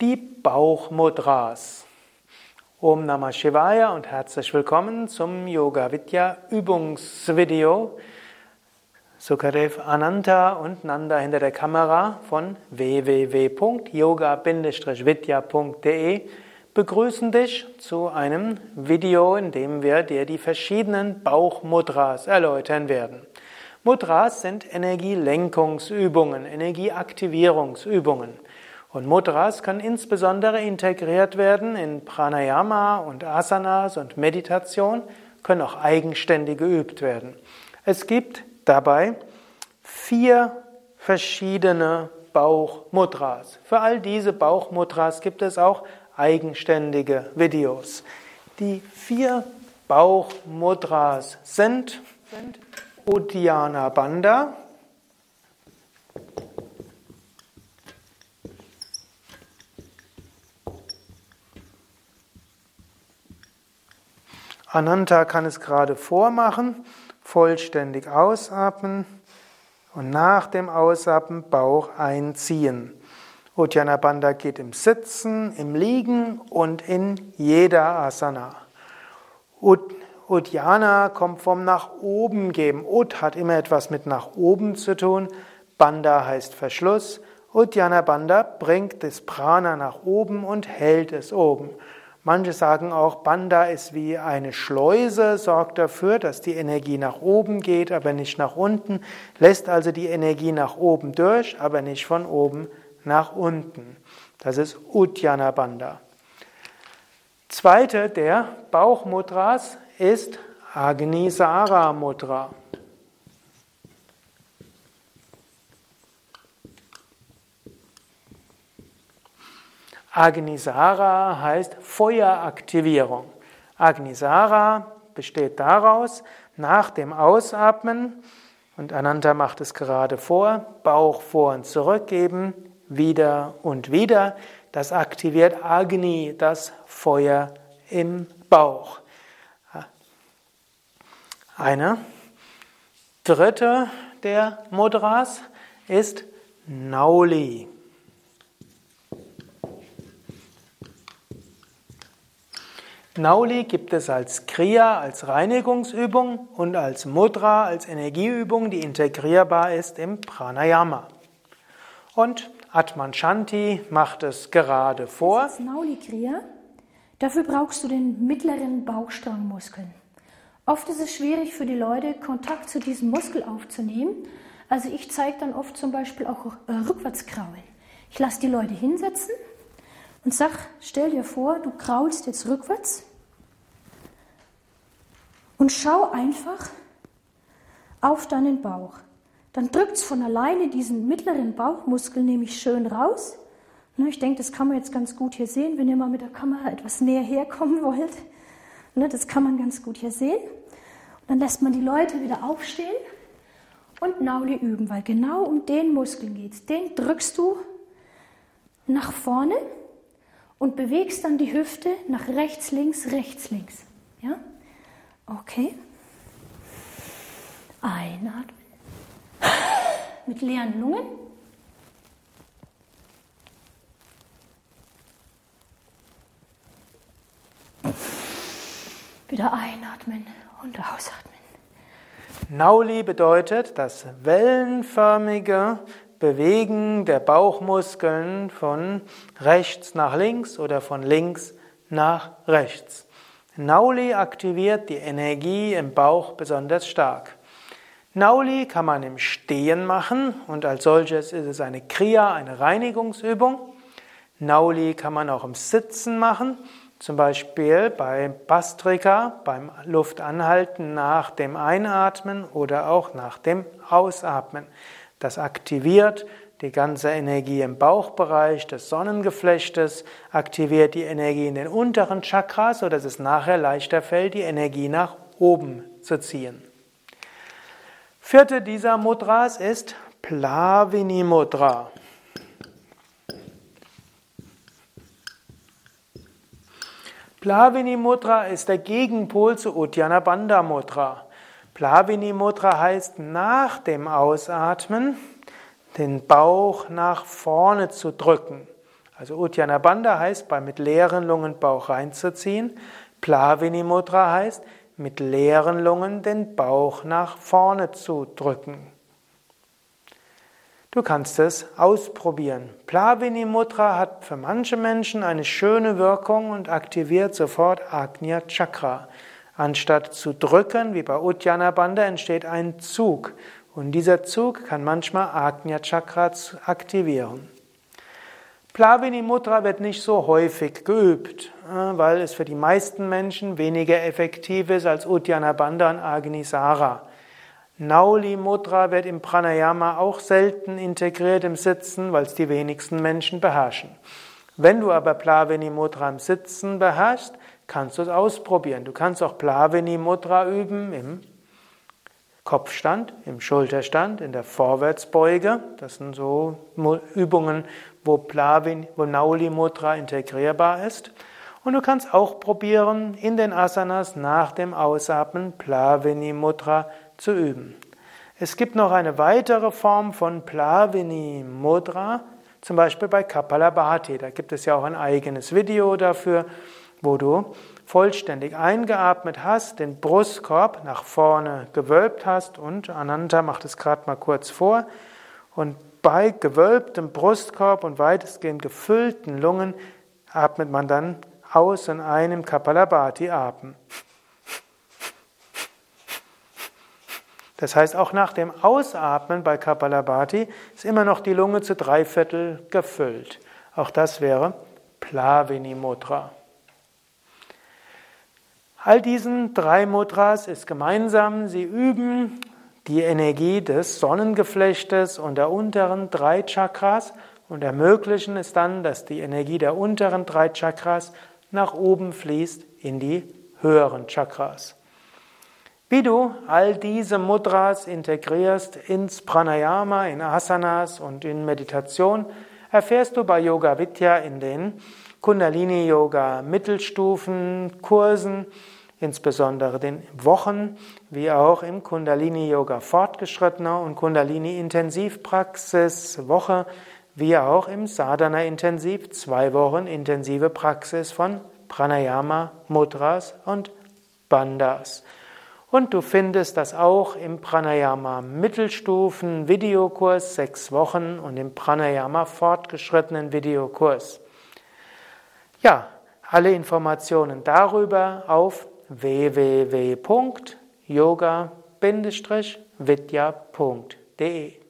Die Bauchmudras. Om Namah Shivaya und herzlich willkommen zum Yoga Vidya Übungsvideo. Sukadev Ananta und Nanda hinter der Kamera von www.yoga-vidya.de begrüßen dich zu einem Video, in dem wir dir die verschiedenen Bauchmudras erläutern werden. Mudras sind Energielenkungsübungen, Energieaktivierungsübungen. Und Mudras können insbesondere integriert werden in Pranayama und Asanas und Meditation, können auch eigenständig geübt werden. Es gibt dabei vier verschiedene Bauchmudras. Für all diese Bauchmudras gibt es auch eigenständige Videos. Die vier Bauchmudras sind Uddiyana Bandha, Ananta kann es gerade vormachen, vollständig ausatmen und nach dem Ausatmen Bauch einziehen. Uddiyana Bandha geht im Sitzen, im Liegen und in jeder Asana. Uddiyana kommt vom nach oben geben. Ud hat immer etwas mit nach oben zu tun. Bandha heißt Verschluss. Uddiyana Bandha bringt das Prana nach oben und hält es oben. Manche sagen auch, Banda ist wie eine Schleuse, sorgt dafür, dass die Energie nach oben geht, aber nicht nach unten, lässt also die Energie nach oben durch, aber nicht von oben nach unten. Das ist Uddiyana Banda. Zweite der Bauchmudras ist Agnisara Mudra. Agnisara heißt Feueraktivierung. Agnisara besteht daraus, nach dem Ausatmen, und Ananta macht es gerade vor, Bauch vor und zurückgeben, wieder und wieder. Das aktiviert Agni, das Feuer im Bauch. Eine dritte der Mudras ist Nauli. Nauli gibt es als Kriya, als Reinigungsübung und als Mudra, als Energieübung, die integrierbar ist im Pranayama. Und Atman Shanti macht es gerade vor. Das ist Nauli Kriya. Dafür brauchst du den mittleren Bauchstrangmuskeln. Oft ist es schwierig für die Leute, Kontakt zu diesem Muskel aufzunehmen. Also ich zeige dann oft zum Beispiel auch äh, Rückwärtskraulen. Ich lasse die Leute hinsetzen und sag, stell dir vor, du kraulst jetzt rückwärts und schau einfach auf deinen Bauch. Dann drückt es von alleine diesen mittleren Bauchmuskel nämlich schön raus. Ne, ich denke, das kann man jetzt ganz gut hier sehen, wenn ihr mal mit der Kamera etwas näher herkommen wollt. Ne, das kann man ganz gut hier sehen. Und dann lässt man die Leute wieder aufstehen und Nauli üben, weil genau um den Muskel geht es. Den drückst du nach vorne und bewegst dann die Hüfte nach rechts, links, rechts, links. Ja? Okay. Einatmen. Mit leeren Lungen. Wieder einatmen und ausatmen. Nauli bedeutet das wellenförmige Bewegen der Bauchmuskeln von rechts nach links oder von links nach rechts. Nauli aktiviert die Energie im Bauch besonders stark. Nauli kann man im Stehen machen und als solches ist es eine Kriya, eine Reinigungsübung. Nauli kann man auch im Sitzen machen, zum Beispiel bei Bastrika, beim Luftanhalten nach dem Einatmen oder auch nach dem Ausatmen. Das aktiviert die ganze Energie im Bauchbereich des Sonnengeflechtes aktiviert die Energie in den unteren Chakras, sodass es nachher leichter fällt, die Energie nach oben zu ziehen. Vierte dieser Mudras ist Plavini Mudra. Plavini Mudra ist der Gegenpol zu Uddiyana Bandha Mudra. Plavini Mudra heißt nach dem Ausatmen den Bauch nach vorne zu drücken. Also Uddiyana Bandha heißt, bei mit leeren Lungen Bauch reinzuziehen. Plavini Mudra heißt, mit leeren Lungen den Bauch nach vorne zu drücken. Du kannst es ausprobieren. Plavini Mudra hat für manche Menschen eine schöne Wirkung und aktiviert sofort Agnya Chakra. Anstatt zu drücken, wie bei Uddiyana Bandha, entsteht ein Zug. Und dieser Zug kann manchmal Agnya Chakra aktivieren. Plavini Mudra wird nicht so häufig geübt, äh, weil es für die meisten Menschen weniger effektiv ist als Uddiyana Bandha und Agnisara. Nauli Mudra wird im Pranayama auch selten integriert im Sitzen, weil es die wenigsten Menschen beherrschen. Wenn du aber Plavini Mudra im Sitzen beherrschst, kannst du es ausprobieren. Du kannst auch Plavini Mudra üben im Kopfstand, im Schulterstand, in der Vorwärtsbeuge. Das sind so Übungen, wo, Plavini, wo Nauli Mudra integrierbar ist. Und du kannst auch probieren, in den Asanas nach dem Ausatmen Plavini Mudra zu üben. Es gibt noch eine weitere Form von Plavini Mudra, zum Beispiel bei Kapalabhati. Da gibt es ja auch ein eigenes Video dafür, wo du vollständig eingeatmet hast, den Brustkorb nach vorne gewölbt hast und Ananta macht es gerade mal kurz vor und bei gewölbtem Brustkorb und weitestgehend gefüllten Lungen atmet man dann aus in einem Kapalabhati Atem. Das heißt, auch nach dem Ausatmen bei Kapalabhati ist immer noch die Lunge zu drei Viertel gefüllt. Auch das wäre Plavini Mudra. All diesen drei Mudras ist gemeinsam, sie üben die Energie des Sonnengeflechtes und der unteren drei Chakras und ermöglichen es dann, dass die Energie der unteren drei Chakras nach oben fließt in die höheren Chakras. Wie du all diese Mudras integrierst ins Pranayama, in Asanas und in Meditation, erfährst du bei Yoga Vidya in den Kundalini Yoga Mittelstufen Kursen, insbesondere den Wochen, wie auch im Kundalini Yoga Fortgeschrittener und Kundalini Intensivpraxis Woche, wie auch im Sadhana Intensiv zwei Wochen intensive Praxis von Pranayama, Mudras und Bandhas. Und du findest das auch im Pranayama Mittelstufen Videokurs sechs Wochen und im Pranayama fortgeschrittenen Videokurs. Ja, alle Informationen darüber auf www.yoga-vidya.de